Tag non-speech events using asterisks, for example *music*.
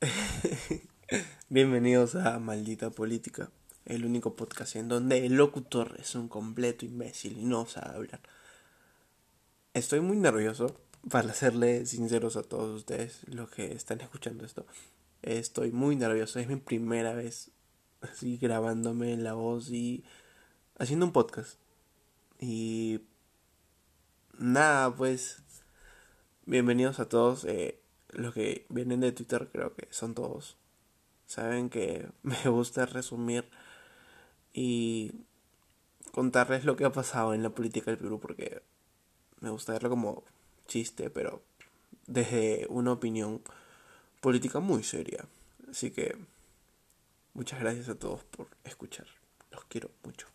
*laughs* Bienvenidos a Maldita Política, el único podcast en donde el locutor es un completo imbécil y no sabe hablar. Estoy muy nervioso, para serle sinceros a todos ustedes, los que están escuchando esto. Estoy muy nervioso, es mi primera vez así grabándome la voz y haciendo un podcast. Y nada, pues bienvenidos a todos. Eh, los que vienen de Twitter creo que son todos. Saben que *laughs* me gusta resumir y contarles lo que ha pasado en la política del Perú porque me gusta verlo como chiste, pero desde una opinión política muy seria. Así que muchas gracias a todos por escuchar. Los quiero mucho.